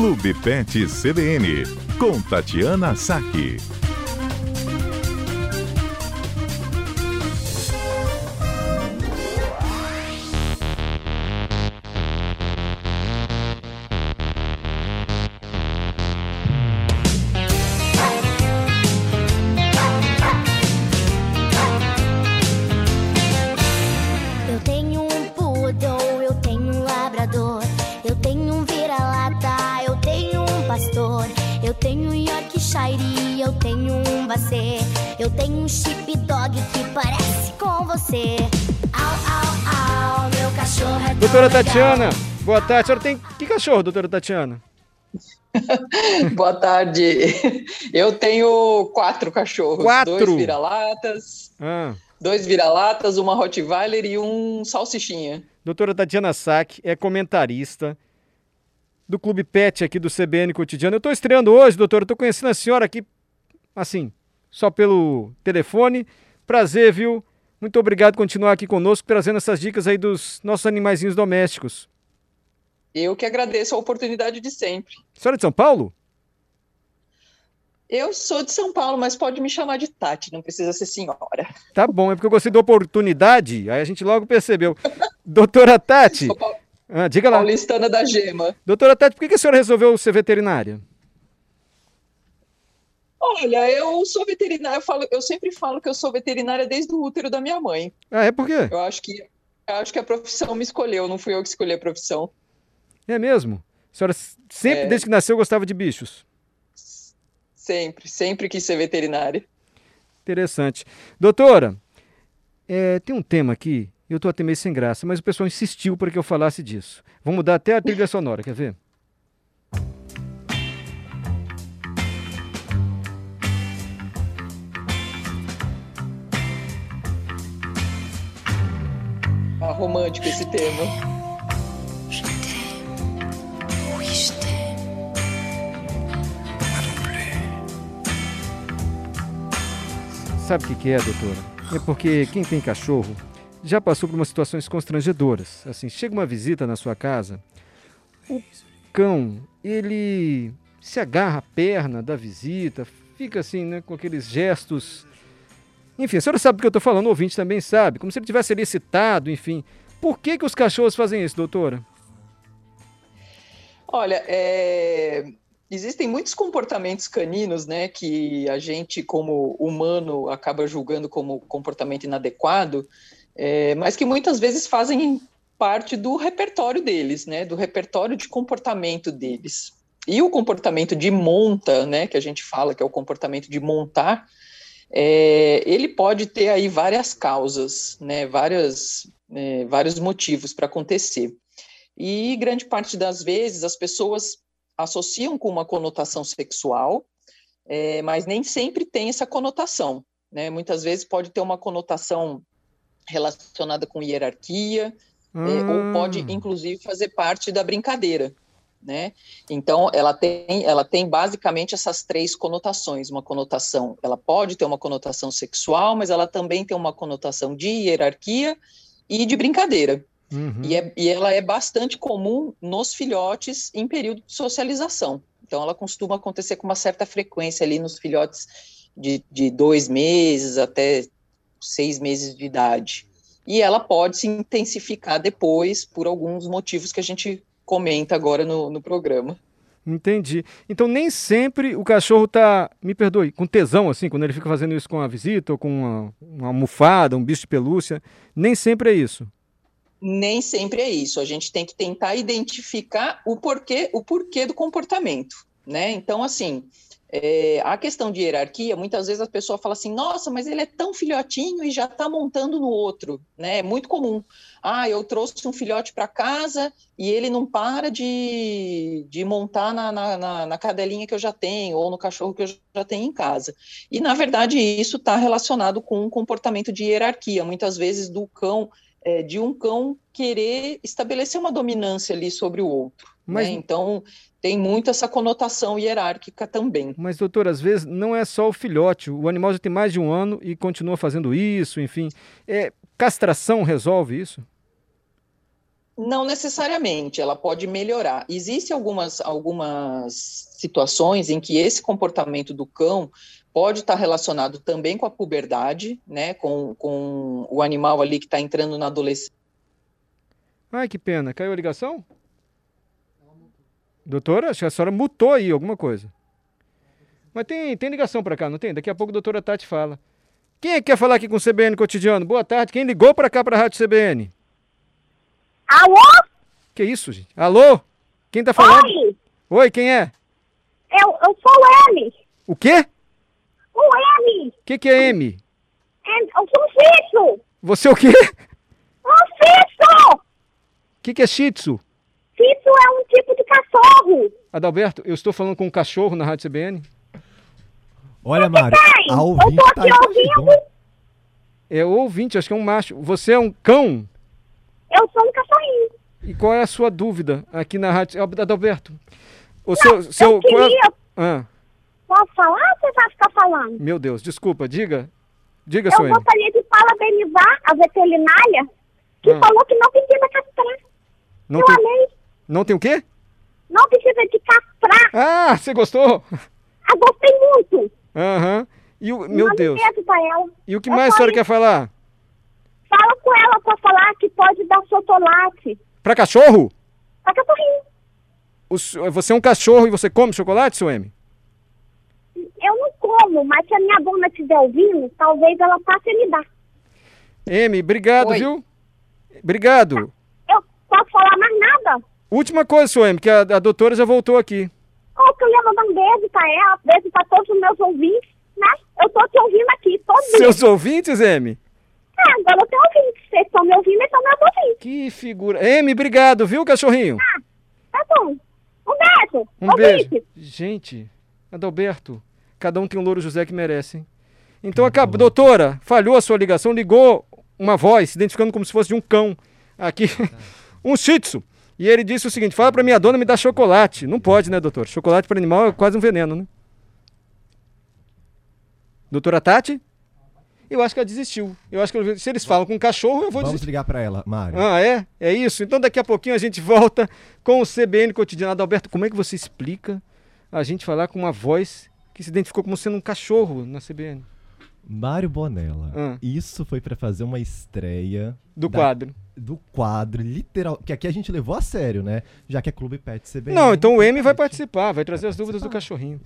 Clube Pet CBN, com Tatiana Saque. Eu tenho um Yorkshire, eu tenho um bacê, eu tenho um sheepdog que parece com você. Au, au, au, meu cachorro é tão Doutora legal. Tatiana, boa tarde. A senhora tem que cachorro, doutora Tatiana? Boa tarde. Eu tenho quatro cachorros. Quatro? Dois vira-latas, Ah, dois vira-latas, uma Rottweiler e um salsichinha. doutora Tatiana Sack é comentarista do Clube Pet aqui do CBN Cotidiano. Eu estou estreando hoje, doutora. Estou conhecendo a senhora aqui, assim, só pelo telefone. Prazer, viu? Muito obrigado por continuar aqui conosco, trazendo essas dicas aí dos nossos animaizinhos domésticos. Eu que agradeço a oportunidade de sempre. A senhora é de São Paulo? Eu sou de São Paulo, mas pode me chamar de Tati, não precisa ser senhora. Tá bom, é porque eu gostei da oportunidade, aí a gente logo percebeu. doutora Tati, ah, diga lá. paulistana da Gema. Doutora Tati, por que a senhora resolveu ser veterinária? Olha, eu sou veterinária, eu, falo- eu sempre falo que eu sou veterinária desde o útero da minha mãe. Ah, é por quê? Eu acho que eu acho que a profissão me escolheu, não fui eu que escolhi a profissão. É mesmo? A senhora sempre, É. desde que nasceu, gostava de bichos? Sempre, sempre quis ser veterinária. Interessante. Doutora, é, tem um tema aqui, eu estou até meio sem graça, mas o pessoal insistiu para que eu falasse disso. Vou mudar até a trilha sonora, quer ver? Ah, romântico esse tema. Sabe o que, que é, doutora? É porque quem tem cachorro já passou por umas situações constrangedoras. Assim, chega uma visita na sua casa, o cão, ele se agarra à perna da visita, fica assim, né, com aqueles gestos. Enfim, a senhora sabe do que eu estou falando, o ouvinte também sabe, como se ele tivesse ali excitado, enfim. Por que, que os cachorros fazem isso, doutora? Olha, é, existem muitos comportamentos caninos, né, que a gente, como humano, acaba julgando como comportamento inadequado, é, mas que muitas vezes fazem parte do repertório deles, né, do repertório de comportamento deles. E o comportamento de monta, né, que a gente fala que é o comportamento de montar, é, ele pode ter aí várias causas, né, várias, é, vários motivos para acontecer. E grande parte das vezes as pessoas associam com uma conotação sexual, é, mas nem sempre tem essa conotação. Né? Muitas vezes pode ter uma conotação relacionada com hierarquia, é, ou pode, Ah, inclusive, fazer parte da brincadeira. Né? Então, ela tem, ela tem basicamente essas três conotações. Uma conotação, ela pode ter uma conotação sexual, mas ela também tem uma conotação de hierarquia e de brincadeira. uhum. E, é- e ela é bastante comum nos filhotes em período de socialização. Então, ela costuma acontecer com uma certa frequência ali nos filhotes de, de dois meses até seis meses de idade. E ela pode se intensificar depois por alguns motivos que a gente comenta agora no, no programa. Entendi. Então nem sempre o cachorro tá, me perdoe, com tesão assim, quando ele fica fazendo isso com a visita ou com uma, uma almofada, um bicho de pelúcia, nem sempre é isso. Nem sempre é isso. A gente tem que tentar identificar o porquê, o porquê do comportamento, né? Então, assim, é, a questão de hierarquia, muitas vezes a pessoa fala assim, nossa, mas ele é tão filhotinho e já está montando no outro, né? É muito comum. Ah, eu trouxe um filhote para casa e ele não para de, de montar na, na, na, na cadelinha que eu já tenho ou no cachorro que eu já tenho em casa. E, na verdade, isso está relacionado com um comportamento de hierarquia, muitas vezes do cão é, de um cão querer estabelecer uma dominância ali sobre o outro. Mas- né? Então, tem muito essa conotação hierárquica também. Mas, doutor, às vezes não é só o filhote. O animal já tem mais de um ano e continua fazendo isso, enfim. É, castração resolve isso? Não necessariamente, ela pode melhorar. Existem algumas, algumas situações em que esse comportamento do cão pode estar relacionado também com a puberdade, né, com, com o animal ali que está entrando na adolescência. Ai, que pena. Caiu a ligação? Doutora, acho que a senhora mutou aí alguma coisa. Mas tem, tem ligação para cá, não tem? Daqui a pouco a doutora Tati fala. Quem é que quer falar aqui com o CBN Cotidiano? Boa tarde. Quem ligou para cá para a Rádio CBN? Alô? Que isso, gente? Alô? Quem tá falando? Oi, Oi, quem é? eu, eu sou o M. O quê? O M. O que, que é M? É, Eu sou um fixo. Você é o quê? Um fixo. O que, que é Shih Tzu? Fixo é um tipo de cachorro. Adalberto, eu estou falando com um cachorro na Rádio CBN. Olha, Mário, Eu tô tá aqui ouvindo. É o ouvinte, acho que é um macho. Você é um cão? Eu sou um cachorrinho. E qual é a sua dúvida aqui na Rádio Adalberto? O seu. seu eu qual é- queria... Ah, Posso falar ou você vai ficar falando? meu Deus, desculpa, diga. Diga, Eu M. gostaria de parabenizar a veterinária que Ah. falou que não precisa castrar. Não eu tem, amei. não tem o quê? Não precisa de castrar. Ah, você gostou? Eu gostei muito. Aham. E o, meu um Deus. beijo pra ela. E o que Eu mais a senhora quer falar? Fala com ela pra falar que pode dar chocolate. Pra cachorro? Pra cachorrinho. O você é um cachorro e você come chocolate, seu M? Eu não como, mas se a minha dona estiver ouvindo, talvez ela passe a me dar. M, obrigado, Oi. viu? Obrigado. Eu posso falar mais nada? Última coisa, seu M, que a, a doutora já voltou aqui. Ou que eu ia mandar um beijo pra ela, beijo pra todos os meus ouvintes, né? Eu tô te ouvindo aqui, todos. Seus ouvintes, M? É, agora eu tô ouvindo. Vocês estão me ouvindo, então meus ouvintes. Que figura. M, obrigado, viu, cachorrinho? Tá bom. Um beijo. Um beijo. ouvinte. Gente, Adalberto, cada um tem um louro José que merece. Então, acabou. Doutora, falhou a sua ligação, ligou uma voz, se identificando como se fosse de um cão. Aqui, um shih tzu. E ele disse o seguinte: fala pra minha dona me dar chocolate. Não pode, né, doutor? Chocolate para animal é quase um veneno, né? Doutora Tati? Eu acho que ela desistiu. Eu acho que se eles falam com cachorro, eu vou Vamos desistir. ligar pra ela, Mário. Ah, é? É isso? Então daqui a pouquinho a gente volta com o CBN Cotidiano. Adalberto, como é que você explica a gente falar com uma voz que se identificou como sendo um cachorro na CBN? Mário Bonella. Ah. Isso foi pra fazer uma estreia Do Da- quadro. do quadro, literal. Que aqui a gente levou a sério, né? Já que é Clube Pet CBN. Não, então o M vai participar, vai trazer as dúvidas do participar. cachorrinho.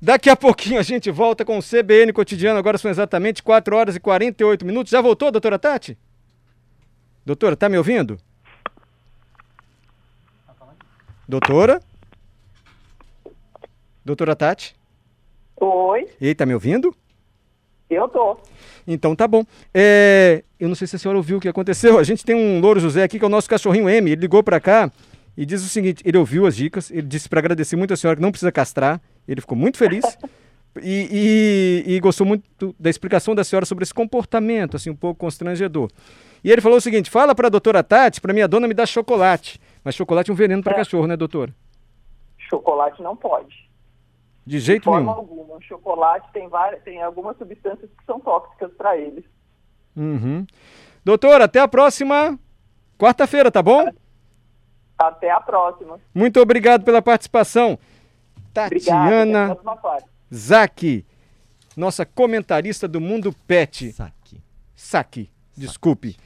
Daqui a pouquinho a gente volta com o CBN Cotidiano. Agora são exatamente 4 horas e 48 minutos. Já voltou, doutora Tati? Doutora, tá me ouvindo? Doutora? Doutora Tati? Oi, Ei, tá me ouvindo? eu tô. Então tá bom. É, eu não sei se a senhora ouviu o que aconteceu. A gente tem um Louro José aqui, que é o nosso cachorrinho M. Ele ligou pra cá e diz o seguinte: ele ouviu as dicas, ele disse pra agradecer muito a senhora que não precisa castrar. Ele ficou muito feliz e, e- e gostou muito da explicação da senhora sobre esse comportamento, assim, um pouco constrangedor. E ele falou o seguinte: fala pra doutora Tati, pra minha dona me dar chocolate. Mas chocolate é um veneno pra É. cachorro, né, doutora? Chocolate não pode. De jeito De forma nenhum. alguma. O chocolate tem, várias, tem algumas substâncias que são tóxicas para eles. Uhum. Doutora, até a próxima quarta-feira, tá bom? Até a próxima. Muito obrigado pela participação. Tatiana. Zaki, nossa comentarista do Mundo Pet. Saque. Saki, desculpe.